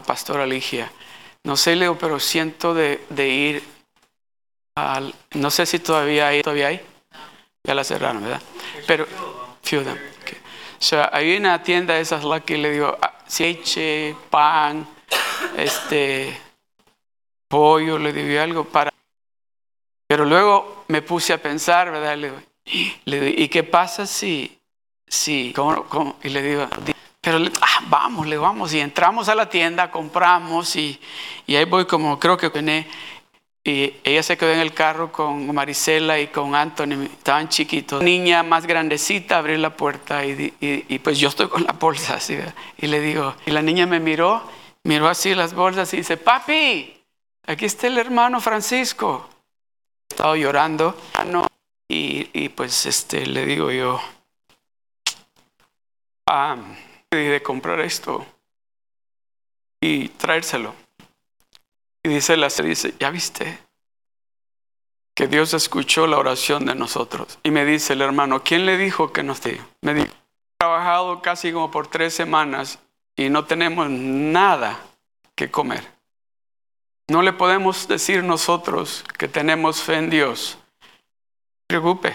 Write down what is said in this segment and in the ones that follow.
la pastora Ligia, no sé, Leo, pero siento de, ir al, no sé si todavía hay, todavía hay, ya la cerraron, ¿verdad? Pero, sea, hay una tienda de esas Lucky, le digo, ah, leche, pan, este, pollo, le digo algo para... Pero luego me puse a pensar, ¿verdad? Le digo ¿y qué pasa si, si, cómo, cómo? Y le digo, pero ah, vamos, le vamos. Y entramos a la tienda, compramos y, y ahí voy como creo que vine. Y ella se quedó en el carro con Marisela y con Anthony, estaban chiquitos. Niña más grandecita abrió la puerta y, y, y pues yo estoy con la bolsa así. Y le digo, y la niña me miró, miró así las bolsas y dice, papi, aquí está el hermano Francisco. Estaba llorando y, y pues este, le digo yo, ah, de comprar esto y traérselo. Y dice la dice, ¿ya viste? Que Dios escuchó la oración de nosotros. Y me dice el hermano, ¿quién le dijo que nos dijo? Me dijo, he trabajado casi como por tres semanas y no tenemos nada que comer. No le podemos decir nosotros que tenemos fe en Dios. preocupe.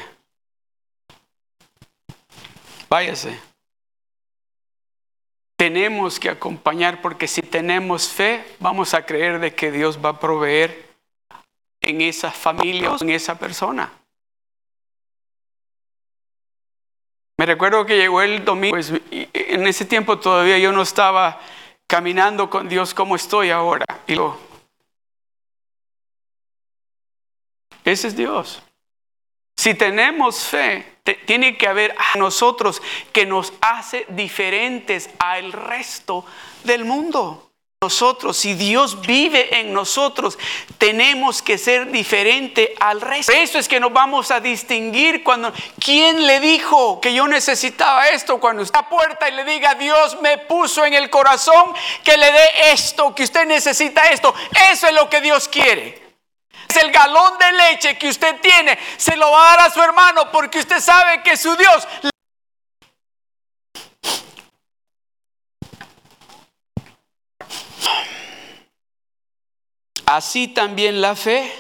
Váyase tenemos que acompañar porque si tenemos fe, vamos a creer de que Dios va a proveer en esa familia en esa persona. Me recuerdo que llegó el domingo, pues en ese tiempo todavía yo no estaba caminando con Dios como estoy ahora. Y ese es Dios. Si tenemos fe, tiene que haber a nosotros que nos hace diferentes al resto del mundo. Nosotros, si Dios vive en nosotros, tenemos que ser diferente al resto. Eso es que nos vamos a distinguir cuando ¿quién le dijo que yo necesitaba esto? Cuando está a puerta y le diga, Dios me puso en el corazón que le dé esto, que usted necesita esto. Eso es lo que Dios quiere el galón de leche que usted tiene, se lo va a dar a su hermano porque usted sabe que su Dios Así también la fe,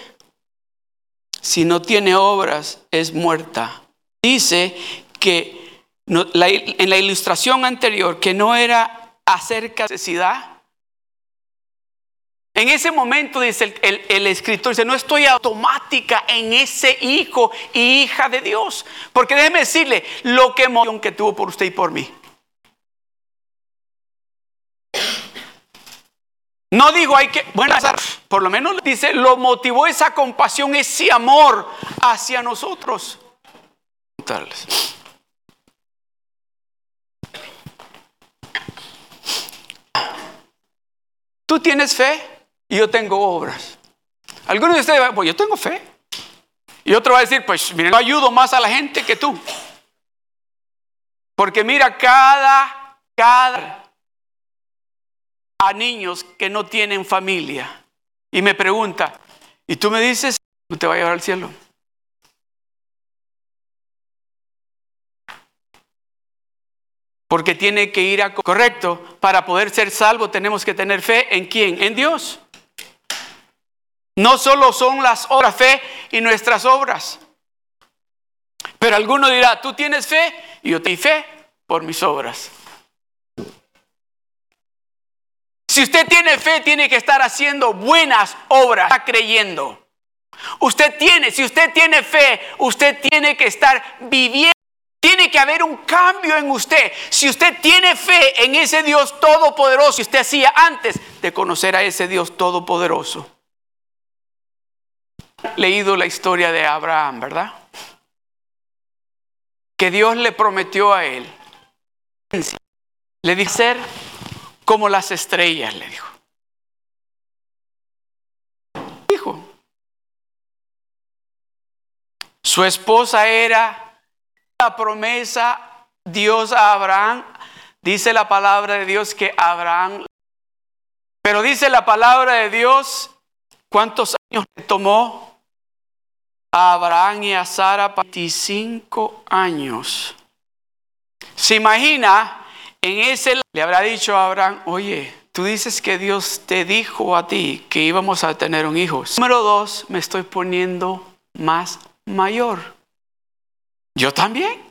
si no tiene obras, es muerta. Dice que en la ilustración anterior, que no era acerca de necesidad, en ese momento, dice el, escritor, dice, no estoy automática en ese hijo y hija de Dios. Porque déjeme decirle lo que emoción que tuvo por usted y por mí. No digo hay que, bueno, por lo menos dice, lo motivó esa compasión, ese amor hacia nosotros. ¿Tú tienes fe? Yo tengo obras. Algunos de ustedes, pues yo tengo fe. Y otro va a decir, pues mira, yo ayudo más a la gente que tú. Porque mira, cada, cada, a niños que no tienen familia. Y me pregunta, y tú me dices, tú te vas a llevar al cielo. Porque tiene que ir a correcto. Para poder ser salvo tenemos que tener fe en quién? En Dios. No solo son las obras, fe y nuestras obras. Pero alguno dirá, tú tienes fe y yo tengo fe por mis obras. Si usted tiene fe, tiene que estar haciendo buenas obras, está creyendo. Usted tiene, si usted tiene fe, usted tiene que estar viviendo. Tiene que haber un cambio en usted. Si usted tiene fe en ese Dios todopoderoso, usted hacía antes de conocer a ese Dios todopoderoso leído la historia de Abraham, ¿verdad? Que Dios le prometió a él. Le dijo ser como las estrellas, le dijo. Dijo. Su esposa era la promesa Dios a Abraham. Dice la palabra de Dios que Abraham, pero dice la palabra de Dios, ¿cuántos años le tomó a Abraham y a Sara 25 años. Se imagina, en ese le habrá dicho a Abraham, oye, Tú dices que Dios te dijo a ti que íbamos a tener un hijo. Número dos, me estoy poniendo más mayor. Yo también.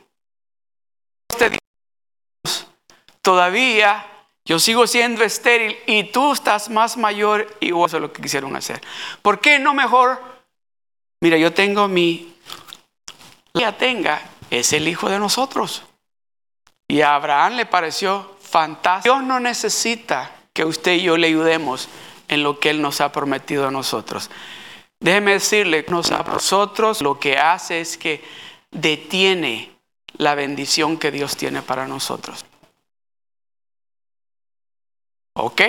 Todavía yo sigo siendo estéril y tú estás más mayor y vos es lo que quisieron hacer. ¿Por qué no mejor? Mira, yo tengo mi... Ya tenga, es el hijo de nosotros. Y a Abraham le pareció fantástico. Dios no necesita que usted y yo le ayudemos en lo que Él nos ha prometido a nosotros. Déjeme decirle, a nosotros lo que hace es que detiene la bendición que Dios tiene para nosotros. Ok,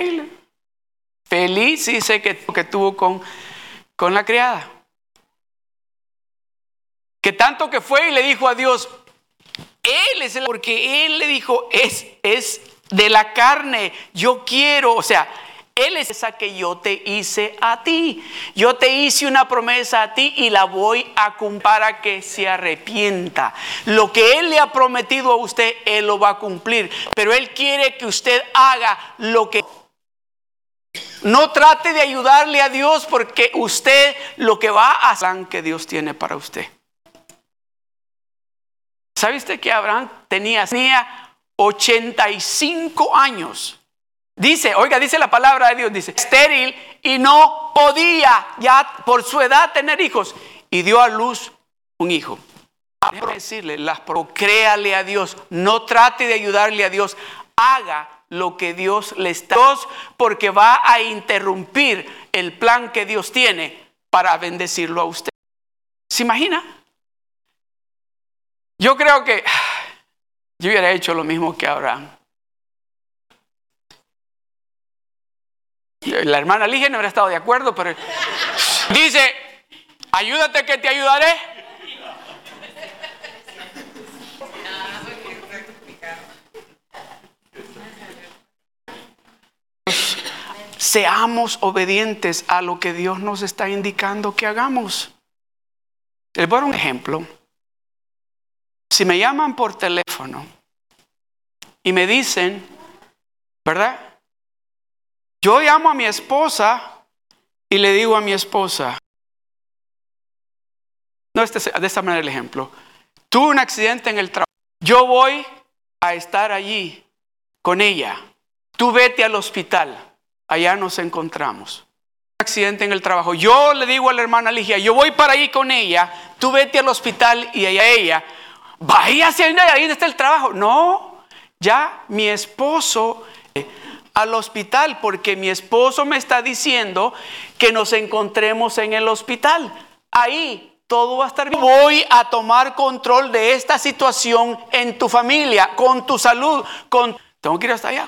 feliz dice que, que tuvo con, con la criada. Que tanto que fue y le dijo a Dios, Él es el, porque Él le dijo, es, es de la carne, yo quiero, o sea, Él es esa que yo te hice a ti. Yo te hice una promesa a ti y la voy a cumplir para que se arrepienta. Lo que Él le ha prometido a usted, Él lo va a cumplir. Pero Él quiere que usted haga lo que... No trate de ayudarle a Dios porque usted lo que va a hacer que Dios tiene para usted. ¿Sabe usted que Abraham tenía, tenía 85 años. Dice, oiga, dice la palabra de Dios, dice, estéril y no podía ya por su edad tener hijos. Y dio a luz un hijo. Déjame decirle, las créale a Dios, no trate de ayudarle a Dios, haga lo que Dios le está porque va a interrumpir el plan que Dios tiene para bendecirlo a usted. ¿Se imagina? Yo creo que yo hubiera hecho lo mismo que Abraham. La hermana Ligia no hubiera estado de acuerdo, pero dice, ayúdate que te ayudaré. Seamos obedientes a lo que Dios nos está indicando que hagamos. Les voy a dar un ejemplo. Si me llaman por teléfono y me dicen, ¿verdad? Yo llamo a mi esposa y le digo a mi esposa, no este, de esta manera el ejemplo, tuve un accidente en el trabajo, yo voy a estar allí con ella, tú vete al hospital, allá nos encontramos. Accidente en el trabajo. Yo le digo a la hermana Ligia, yo voy para allí con ella, tú vete al hospital y allá ella vaya hacia ahí está el trabajo. No, ya mi esposo eh, al hospital porque mi esposo me está diciendo que nos encontremos en el hospital. Ahí todo va a estar bien. Voy a tomar control de esta situación en tu familia, con tu salud, con tengo que ir hasta allá.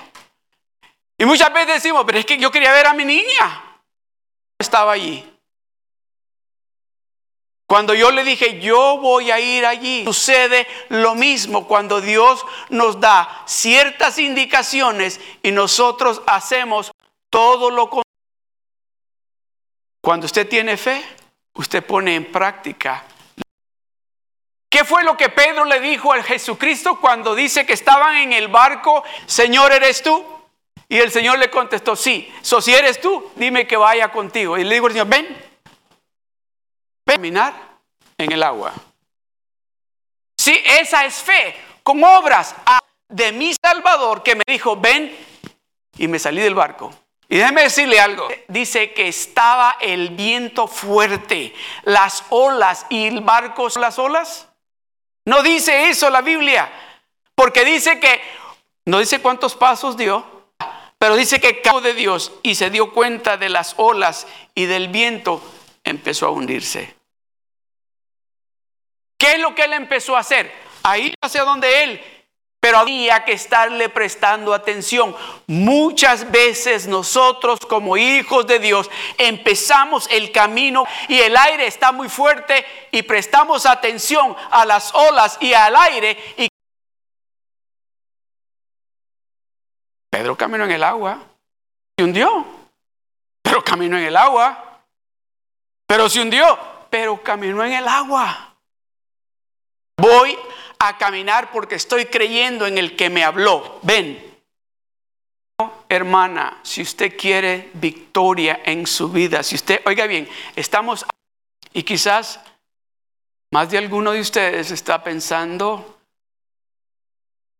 Y muchas veces decimos, pero es que yo quería ver a mi niña. Estaba allí. Cuando yo le dije, yo voy a ir allí, sucede lo mismo cuando Dios nos da ciertas indicaciones y nosotros hacemos todo lo contrario. Cuando usted tiene fe, usted pone en práctica. ¿Qué fue lo que Pedro le dijo al Jesucristo cuando dice que estaban en el barco? Señor, ¿eres tú? Y el Señor le contestó, sí. So, si eres tú, dime que vaya contigo. Y le digo al Señor, ven, caminar en el agua. Sí, esa es fe, con obras de mi Salvador que me dijo, ven, y me salí del barco. Y déjeme decirle algo. Dice que estaba el viento fuerte, las olas y el barco, las olas. No dice eso la Biblia, porque dice que, no dice cuántos pasos dio, pero dice que cabo de Dios y se dio cuenta de las olas y del viento, empezó a hundirse. ¿Qué es lo que él empezó a hacer? A ir hacia donde él, pero había que estarle prestando atención. Muchas veces nosotros como hijos de Dios empezamos el camino y el aire está muy fuerte y prestamos atención a las olas y al aire Pedro caminó en el agua y hundió, pero caminó en el agua, pero se hundió, pero caminó en el agua. Voy a caminar porque estoy creyendo en el que me habló. Ven. hermana, si usted quiere victoria en su vida, si usted, oiga bien, estamos y quizás más de alguno de ustedes está pensando,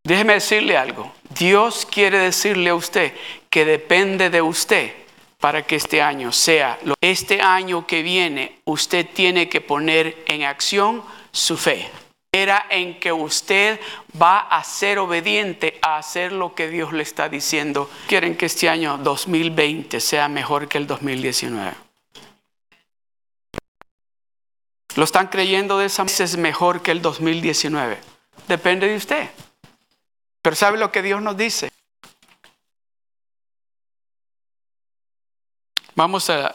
déjeme decirle algo, Dios quiere decirle a usted que depende de usted para que este año sea, este año que viene, usted tiene que poner en acción su fe. Era en que usted va a ser obediente a hacer lo que Dios le está diciendo. Quieren que este año 2020 sea mejor que el 2019. ¿Lo están creyendo de esa manera? Es mejor que el 2019. Depende de usted. Pero ¿sabe lo que Dios nos dice? Vamos a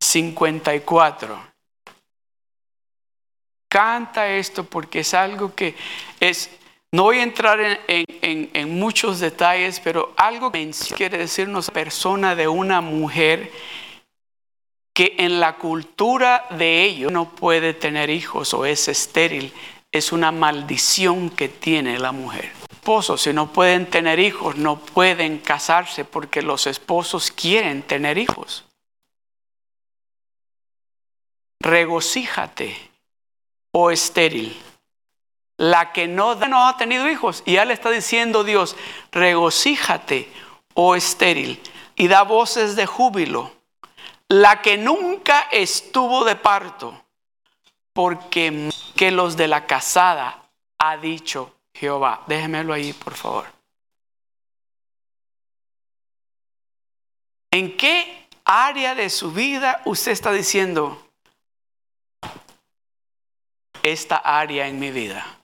54. Canta esto porque es algo que es, no voy a entrar en, muchos detalles, pero algo que quiere decirnos persona de una mujer que en la cultura de ellos no puede tener hijos o es estéril, es una maldición que tiene la mujer esposos, si no pueden tener hijos, no pueden casarse porque los esposos quieren tener hijos. Regocíjate, oh estéril, la que no, no ha tenido hijos. Y ya le está diciendo Dios, regocíjate, oh estéril, y da voces de júbilo, la que nunca estuvo de parto, porque que los de la casada ha dicho, Jehová. Déjemelo ahí, por favor. ¿En qué área de su vida usted está diciendo, esta área en mi vida?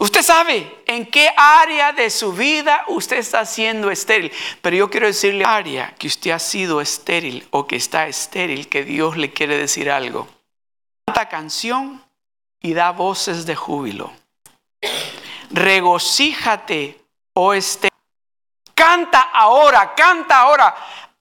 Usted sabe en qué área de su vida usted está siendo estéril. Pero yo quiero decirle área que usted ha sido estéril o que está estéril, que Dios le quiere decir algo. Canta canción y da voces de júbilo. Regocíjate, oh estéril. Canta ahora, canta ahora.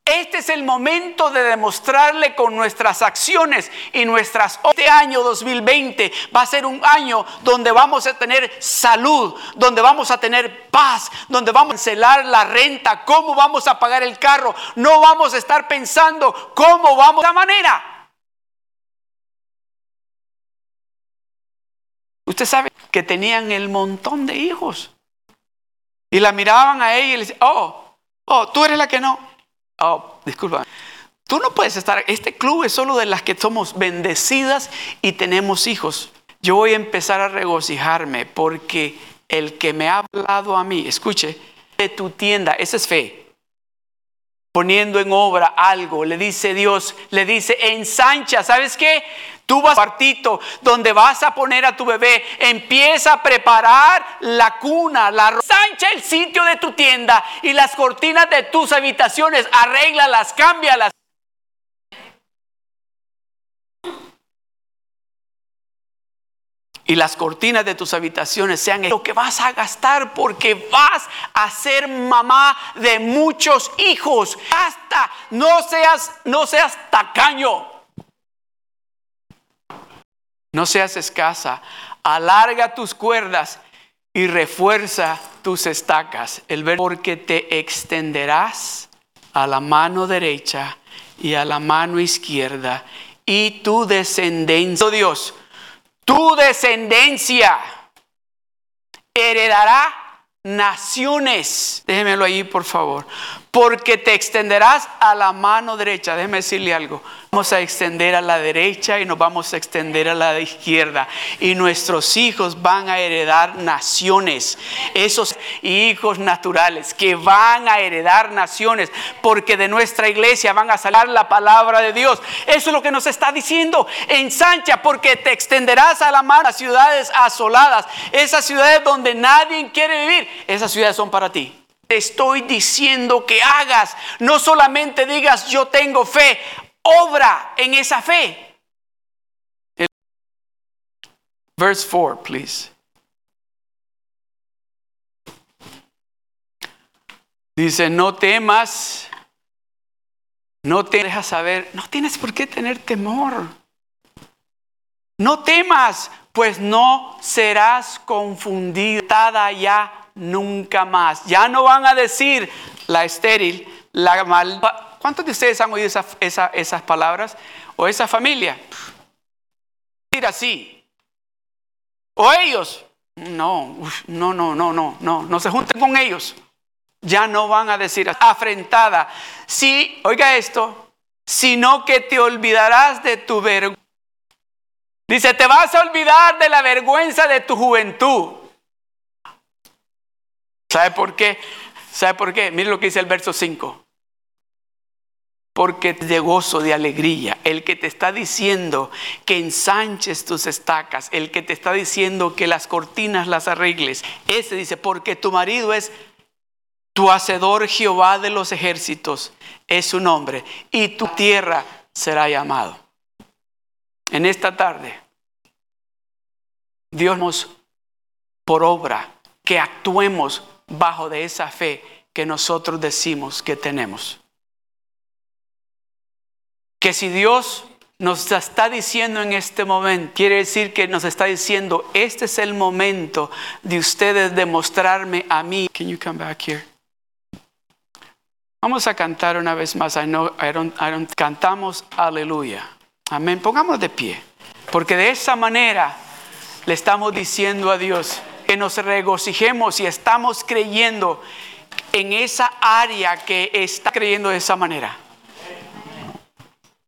Este es el momento de demostrarle con nuestras acciones y nuestras... Este año 2020 va a ser un año donde vamos a tener salud, donde vamos a tener paz, donde vamos a cancelar la renta, cómo vamos a pagar el carro. No vamos a estar pensando cómo vamos de manera. Usted sabe que tenían el montón de hijos. Y la miraban a ella y le decían, oh, oh, tú eres la que no. Oh, disculpa. Tú no puedes estar, este club es solo de las que somos bendecidas y tenemos hijos. Yo voy a empezar a regocijarme porque el que me ha hablado a mí, escuche, de tu tienda, esa es fe. Poniendo en obra algo, le dice Dios, le dice, ensancha, ¿sabes qué? Tú vas a cuartito donde vas a poner a tu bebé, empieza a preparar la cuna, la sancha el sitio de tu tienda y las cortinas de tus habitaciones, arréglalas, cámbialas. y las cortinas de tus habitaciones sean lo que vas a gastar porque vas a ser mamá de muchos hijos. Hasta no seas no seas tacaño. No seas escasa, alarga tus cuerdas y refuerza tus estacas. El verbo porque te extenderás a la mano derecha y a la mano izquierda y tu descendencia, oh Dios, tu descendencia heredará naciones. Déjemelo ahí, por favor. Porque te extenderás a la mano derecha. Déjeme decirle algo vamos a extender a la derecha y nos vamos a extender a la izquierda. Y nuestros hijos van a heredar naciones. Esos hijos naturales que van a heredar naciones. Porque de nuestra iglesia van a salir la palabra de Dios. Eso es lo que nos está diciendo. Ensancha porque te extenderás a la mano a ciudades asoladas. Esas ciudades donde nadie quiere vivir. Esas ciudades son para ti te estoy diciendo que hagas. No solamente digas yo tengo fe, obra en esa fe. Verse 4, please. Dice, no temas, no te dejas saber, no tienes por qué tener temor. No temas, pues no serás confundida ya nunca más. Ya no van a decir la estéril, la mal. ¿Cuántos de ustedes han oído esas palabras? ¿O esa familia? Decir así. O ellos. No, no, no, no, no, no, no se junten con ellos. Ya no van a decir afrentada. Sí, oiga esto, sino que te olvidarás de tu vergüenza Dice, te vas a olvidar de la vergüenza de tu juventud. ¿Sabe por qué? ¿Sabe por qué? Mire lo que dice el verso 5. Porque de gozo, de alegría, el que te está diciendo que ensanches tus estacas, el que te está diciendo que las cortinas las arregles, ese dice, porque tu marido es tu hacedor Jehová de los ejércitos, es su nombre, y tu tierra será llamado en esta tarde, Dios nos por obra que actuemos bajo de esa fe que nosotros decimos que tenemos. Que si Dios nos está diciendo en este momento, quiere decir que nos está diciendo, este es el momento de ustedes demostrarme a mí. Can you come back here? Vamos a cantar una vez más. I know, I don't, I cantamos aleluya. Amén. Pongamos de pie. Porque de esa manera le estamos diciendo a Dios que nos regocijemos y estamos creyendo en esa área que está creyendo de esa manera.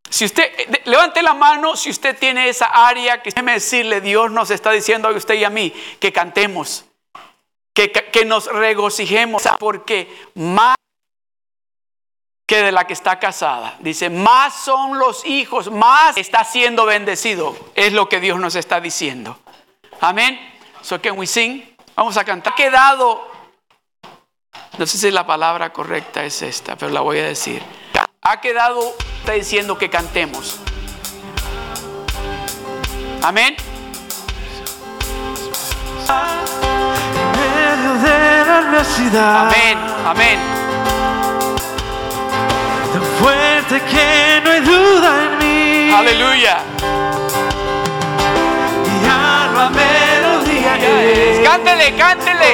Si usted, levante la mano si usted tiene esa área que déjeme decirle, Dios nos está diciendo a usted y a mí que cantemos, que, que nos regocijemos, porque más que de la que está casada. Dice, más son los hijos, más está siendo bendecido. Es lo que Dios nos está diciendo. Amén. So can we sing? Vamos a cantar. Ha quedado, no sé si la palabra correcta es esta, pero la voy a decir. Ha quedado, está diciendo que cantemos. Amén. Amén, amén fuerte que no hay duda en mí. Aleluya. Cántele, cántele.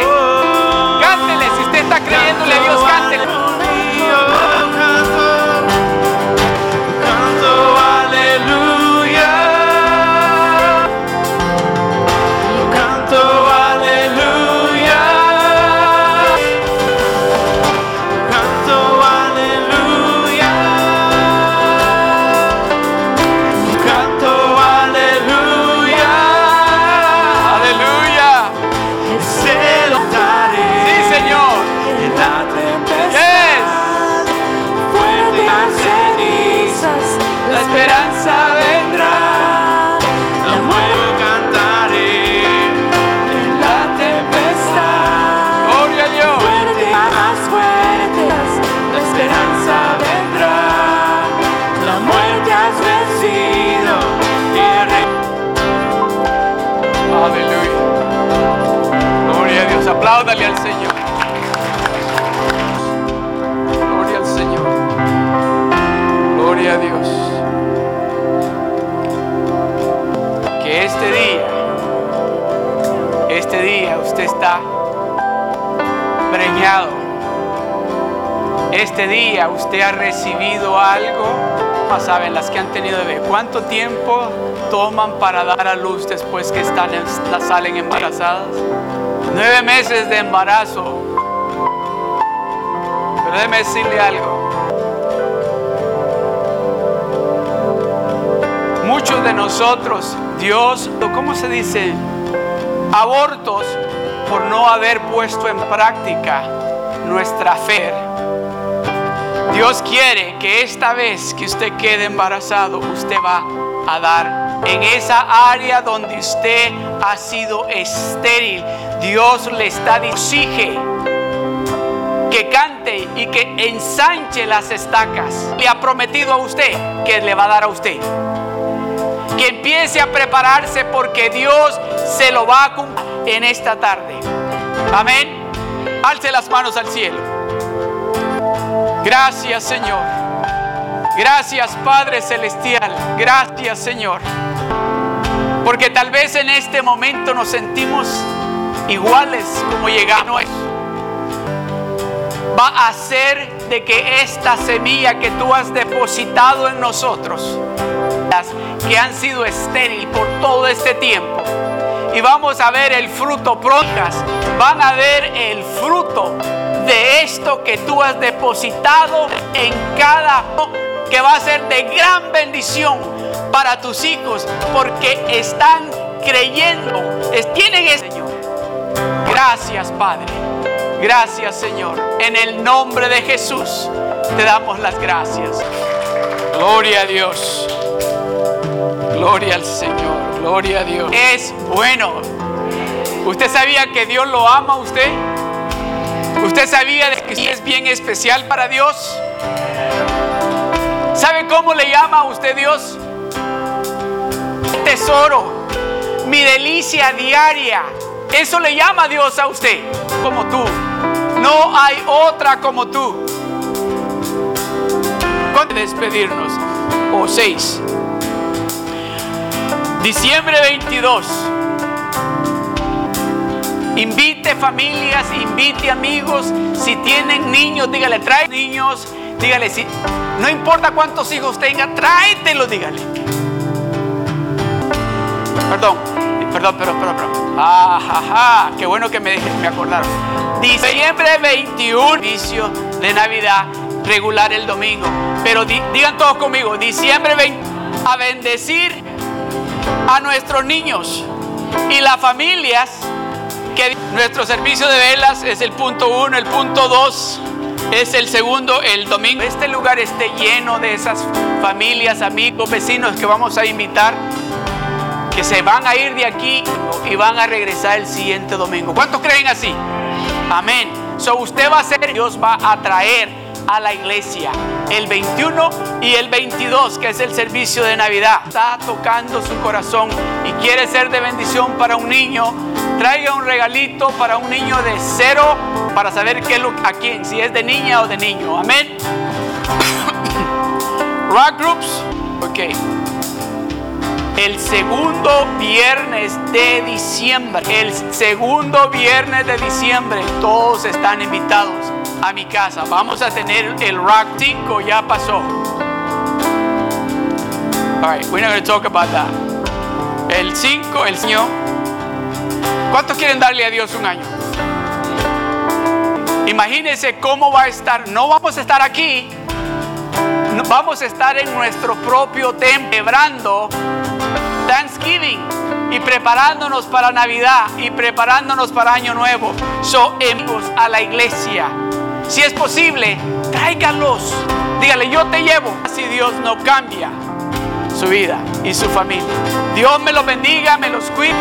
Cántele. Si usted está creyéndole a Dios, cántele. Apláudale al Señor. Gloria al Señor. Gloria a Dios. Que este día, este día usted está preñado. Este día usted ha recibido algo. Saben, las que han tenido bebé, ¿cuánto tiempo toman para dar a luz después que están, salen embarazadas? Nueve meses de embarazo. Pero déjeme decirle algo. Muchos de nosotros, Dios, ¿cómo se dice? Abortos por no haber puesto en práctica nuestra fe. Dios quiere que esta vez que usted quede embarazado, usted va a dar en esa área donde usted ha sido estéril. Dios le está diciendo que cante y que ensanche las estacas. Le ha prometido a usted que le va a dar a usted. Que empiece a prepararse porque Dios se lo va a cumplir en esta tarde. Amén. Alce las manos al cielo. Gracias Señor. Gracias Padre Celestial. Gracias Señor. Porque tal vez en este momento nos sentimos iguales como llegamos. Va a hacer de que esta semilla que tú has depositado en nosotros, que han sido estéril por todo este tiempo, y vamos a ver el fruto prontas, van a ver el fruto de esto que tú has depositado en cada que va a ser de gran bendición para tus hijos porque están creyendo, tienen el Señor. Gracias, Padre. Gracias, Señor. En el nombre de Jesús te damos las gracias. Gloria a Dios. Gloria al Señor. Gloria a Dios. Es bueno. ¿Usted sabía que Dios lo ama a usted? ¿Usted sabía de que es bien especial para Dios? ¿Sabe cómo le llama a usted Dios? Tesoro, mi delicia diaria. Eso le llama Dios a usted, como tú. No hay otra como tú. ¿Cuándo despedirnos? O seis. Diciembre 22. Invite familias, invite amigos. Si tienen niños, dígale, trae niños. Dígale, si, no importa cuántos hijos tenga, tráetelos, dígale. Perdón, perdón, perdón, perdón, perdón. Ah, qué bueno que me, me acordaron. Diciembre 21, inicio de Navidad, regular el domingo. Pero digan todos conmigo, diciembre 20, a bendecir a nuestros niños y las familias que nuestro servicio de velas es el punto uno, el punto dos es el segundo, el domingo. Este lugar esté lleno de esas familias, amigos, vecinos que vamos a invitar, que se van a ir de aquí y van a regresar el siguiente domingo. ¿Cuántos creen así? Amén. So usted va a ser, Dios va a traer a la iglesia. El 21 y el 22, que es el servicio de Navidad. Está tocando su corazón y quiere ser de bendición para un niño. Traiga un regalito para un niño de cero para saber qué a quién, si es de niña o de niño. Amén. Rock groups. Ok. El segundo viernes de diciembre. El segundo viernes de diciembre. Todos están invitados a mi casa. Vamos a tener el Rock 5, ya pasó. Alright, we're not going to talk about that. El 5, el Señor. ¿Cuántos quieren darle a Dios un año? Imagínense cómo va a estar. No vamos a estar aquí. Vamos a estar en nuestro propio templo, celebrando Thanksgiving y preparándonos para Navidad y preparándonos para Año Nuevo. So, a la iglesia si es posible, tráigalos. Dígale, yo te llevo. Si Dios no cambia su vida y su familia. Dios me los bendiga, me los cuide.